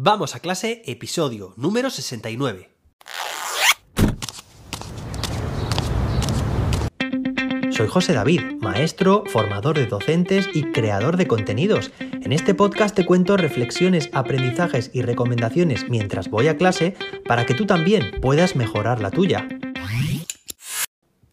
Vamos a clase, episodio número 69. Soy José David, maestro, formador de docentes y creador de contenidos. En este podcast te cuento reflexiones, aprendizajes y recomendaciones mientras voy a clase para que tú también puedas mejorar la tuya.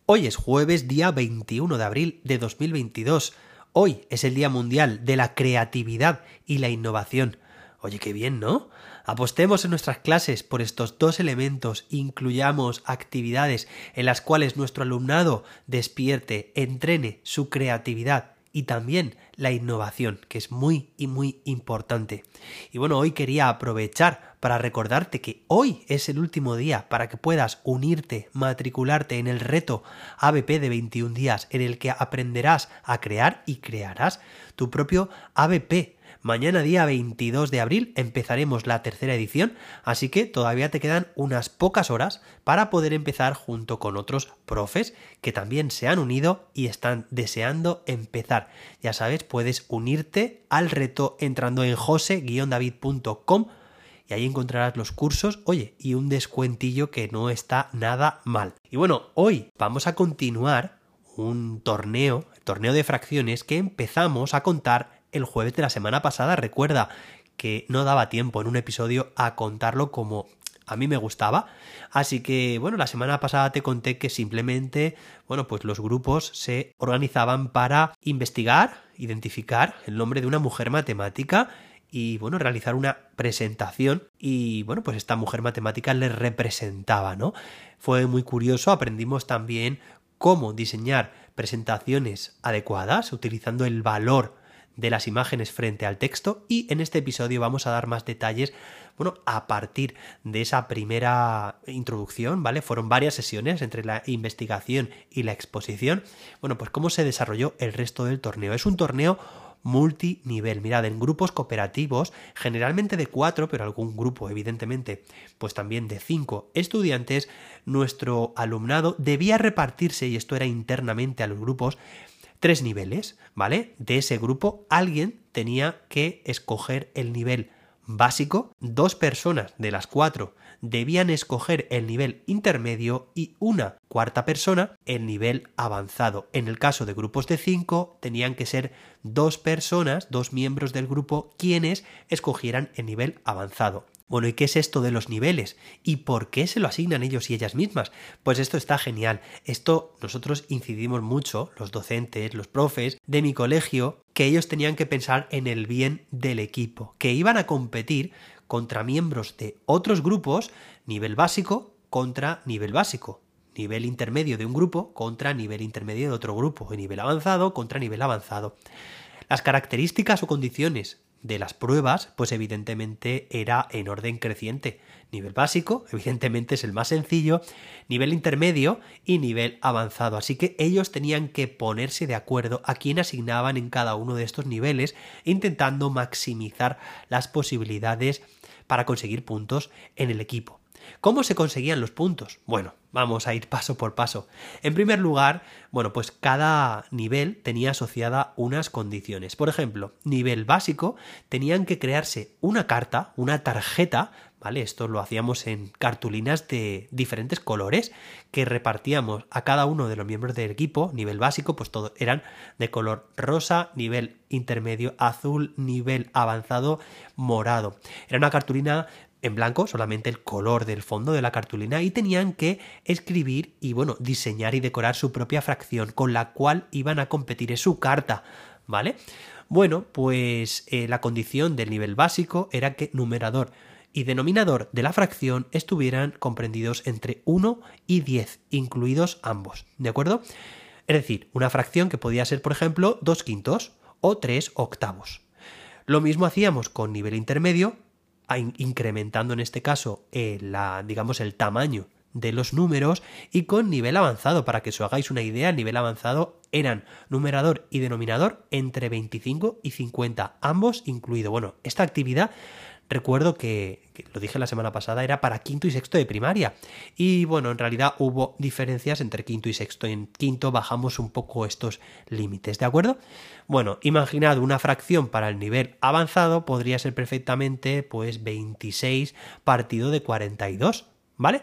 Hoy es jueves día 21 de abril de 2022. Hoy es el Día Mundial de la Creatividad y la Innovación. Oye, qué bien, ¿no? Apostemos en nuestras clases por estos dos elementos, incluyamos actividades en las cuales nuestro alumnado despierte, entrene su creatividad y también la innovación, que es muy y muy importante. Y bueno, hoy quería aprovechar para recordarte que hoy es el último día para que puedas unirte, matricularte en el reto ABP de 21 días, en el que aprenderás a crear y crearás tu propio ABP Mañana día 22 de abril empezaremos la tercera edición, así que todavía te quedan unas pocas horas para poder empezar junto con otros profes que también se han unido y están deseando empezar. Ya sabes, puedes unirte al reto entrando en jose-david.com y ahí encontrarás los cursos, oye, y un descuentillo que no está nada mal. Y bueno, hoy vamos a continuar un torneo, torneo de fracciones que empezamos a contar el jueves de la semana pasada. Recuerda que no daba tiempo en un episodio a contarlo como a mí me gustaba. Así que, bueno, la semana pasada te conté que simplemente, bueno, pues los grupos se organizaban para investigar, identificar el nombre de una mujer matemática y, bueno, realizar una presentación y, bueno, pues esta mujer matemática les representaba, ¿no? Fue muy curioso, aprendimos también cómo diseñar presentaciones adecuadas utilizando el valor de las imágenes frente al texto y en este episodio vamos a dar más detalles, bueno, a partir de esa primera introducción, ¿vale? Fueron varias sesiones entre la investigación y la exposición. Bueno, pues cómo se desarrolló el resto del torneo. Es un torneo multinivel. Mirad, en grupos cooperativos, generalmente de cuatro, pero algún grupo, evidentemente, pues también de cinco estudiantes, nuestro alumnado debía repartirse, y esto era internamente a los grupos, tres niveles, ¿vale? De ese grupo alguien tenía que escoger el nivel básico, dos personas de las cuatro debían escoger el nivel intermedio y una cuarta persona el nivel avanzado. En el caso de grupos de cinco tenían que ser dos personas, dos miembros del grupo quienes escogieran el nivel avanzado. Bueno, ¿y qué es esto de los niveles? ¿Y por qué se lo asignan ellos y ellas mismas? Pues esto está genial. Esto nosotros incidimos mucho, los docentes, los profes de mi colegio, que ellos tenían que pensar en el bien del equipo, que iban a competir contra miembros de otros grupos, nivel básico contra nivel básico, nivel intermedio de un grupo contra nivel intermedio de otro grupo, y nivel avanzado contra nivel avanzado. Las características o condiciones de las pruebas, pues evidentemente era en orden creciente. Nivel básico, evidentemente es el más sencillo, nivel intermedio y nivel avanzado. Así que ellos tenían que ponerse de acuerdo a quién asignaban en cada uno de estos niveles, intentando maximizar las posibilidades para conseguir puntos en el equipo. ¿Cómo se conseguían los puntos? Bueno, vamos a ir paso por paso. En primer lugar, bueno, pues cada nivel tenía asociada unas condiciones. Por ejemplo, nivel básico, tenían que crearse una carta, una tarjeta, ¿vale? Esto lo hacíamos en cartulinas de diferentes colores que repartíamos a cada uno de los miembros del equipo. Nivel básico, pues todos eran de color rosa, nivel intermedio azul, nivel avanzado morado. Era una cartulina en blanco, solamente el color del fondo de la cartulina, y tenían que escribir y, bueno, diseñar y decorar su propia fracción con la cual iban a competir. Es su carta, ¿vale? Bueno, pues eh, la condición del nivel básico era que numerador y denominador de la fracción estuvieran comprendidos entre 1 y 10, incluidos ambos, ¿de acuerdo? Es decir, una fracción que podía ser, por ejemplo, 2 quintos o 3 octavos. Lo mismo hacíamos con nivel intermedio, incrementando en este caso eh, la, digamos, el tamaño de los números y con nivel avanzado. Para que os hagáis una idea, el nivel avanzado eran numerador y denominador entre 25 y 50, ambos incluido. Bueno, esta actividad recuerdo que, lo dije la semana pasada, era para quinto y sexto de primaria. Y bueno, en realidad hubo diferencias entre quinto y sexto. En quinto bajamos un poco estos límites, ¿de acuerdo? Bueno, imaginad una fracción para el nivel avanzado podría ser perfectamente pues 26 partido de 42, ¿vale?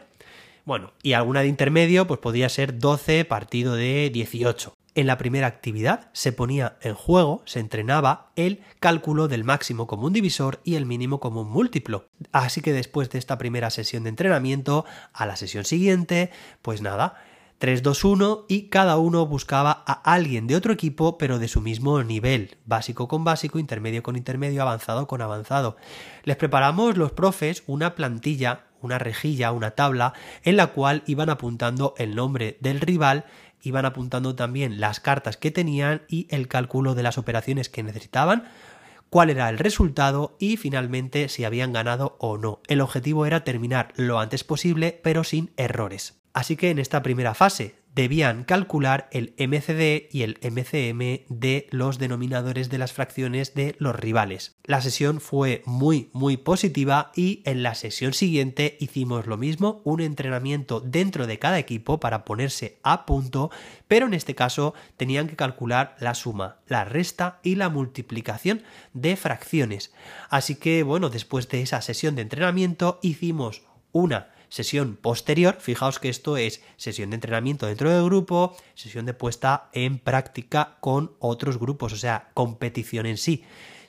Bueno, y alguna de intermedio pues podría ser 12 partido de 18. En la primera actividad se ponía en juego, se entrenaba el cálculo del máximo común divisor y el mínimo común múltiplo. Así que después de esta primera sesión de entrenamiento, a la sesión siguiente, pues nada, 3, 2, 1 y cada uno buscaba a alguien de otro equipo pero de su mismo nivel, básico con básico, intermedio con intermedio, avanzado con avanzado. Les preparamos los profes una plantilla, una rejilla, una tabla en la cual iban apuntando el nombre del rival iban apuntando también las cartas que tenían y el cálculo de las operaciones que necesitaban, cuál era el resultado y finalmente si habían ganado o no. El objetivo era terminar lo antes posible pero sin errores. Así que en esta primera fase debían calcular el MCD y el MCM de los denominadores de las fracciones de los rivales. La sesión fue muy muy positiva y en la sesión siguiente hicimos lo mismo, un entrenamiento dentro de cada equipo para ponerse a punto, pero en este caso tenían que calcular la suma, la resta y la multiplicación de fracciones. Así que bueno, después de esa sesión de entrenamiento hicimos una sesión posterior, fijaos que esto es sesión de entrenamiento dentro del grupo, sesión de puesta en práctica con otros grupos, o sea, competición en sí.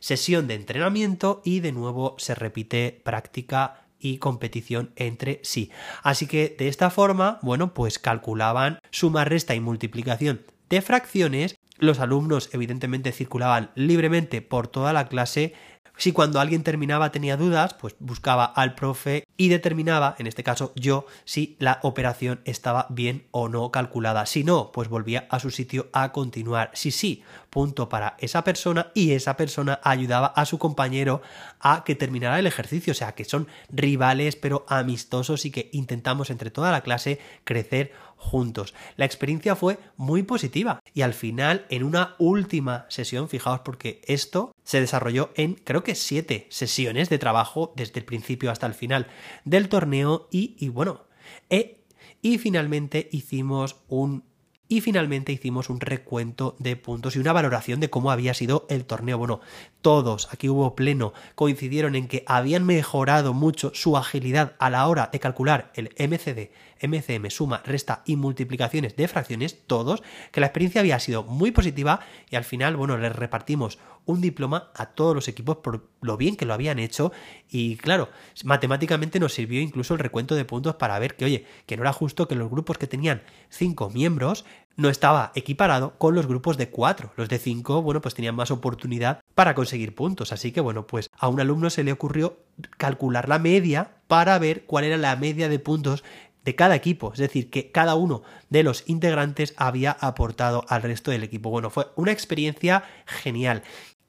Sesión de entrenamiento y de nuevo se repite práctica y competición entre sí. Así que de esta forma, bueno, pues calculaban suma, resta y multiplicación de fracciones. Los alumnos evidentemente circulaban libremente por toda la clase si cuando alguien terminaba tenía dudas, pues buscaba al profe y determinaba, en este caso yo, si la operación estaba bien o no calculada. Si no, pues volvía a su sitio a continuar. Si sí, punto para esa persona y esa persona ayudaba a su compañero a que terminara el ejercicio. O sea, que son rivales pero amistosos y que intentamos entre toda la clase crecer juntos. La experiencia fue muy positiva y al final en una última sesión, fijaos porque esto se desarrolló en creo que siete sesiones de trabajo desde el principio hasta el final del torneo y, bueno, e, y finalmente hicimos un y finalmente hicimos un recuento de puntos y una valoración de cómo había sido el torneo. Bueno, todos, aquí hubo pleno, coincidieron en que habían mejorado mucho su agilidad a la hora de calcular el MCD, MCM, suma, resta y multiplicaciones de fracciones, todos, que la experiencia había sido muy positiva y al final, bueno, les repartimos un diploma a todos los equipos por lo bien que lo habían hecho y claro, matemáticamente nos sirvió incluso el recuento de puntos para ver que, oye, que no era justo que los grupos que tenían cinco miembros no estaba equiparado con los grupos de cuatro. Los de cinco, bueno, pues tenían más oportunidad para conseguir puntos. Así que, bueno, pues a un alumno se le ocurrió calcular la media para ver cuál era la media de puntos de cada equipo, es decir, que cada uno de los integrantes había aportado al resto del equipo. Bueno, fue una experiencia genial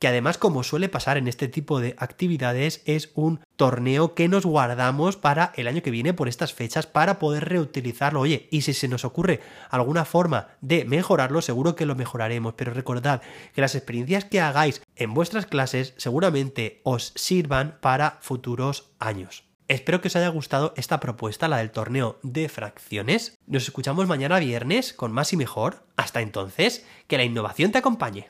que además como suele pasar en este tipo de actividades es un torneo que nos guardamos para el año que viene por estas fechas para poder reutilizarlo. Oye, y si se nos ocurre alguna forma de mejorarlo, seguro que lo mejoraremos, pero recordad que las experiencias que hagáis en vuestras clases seguramente os sirvan para futuros años. Espero que os haya gustado esta propuesta, la del torneo de fracciones. Nos escuchamos mañana viernes con más y mejor. Hasta entonces, que la innovación te acompañe.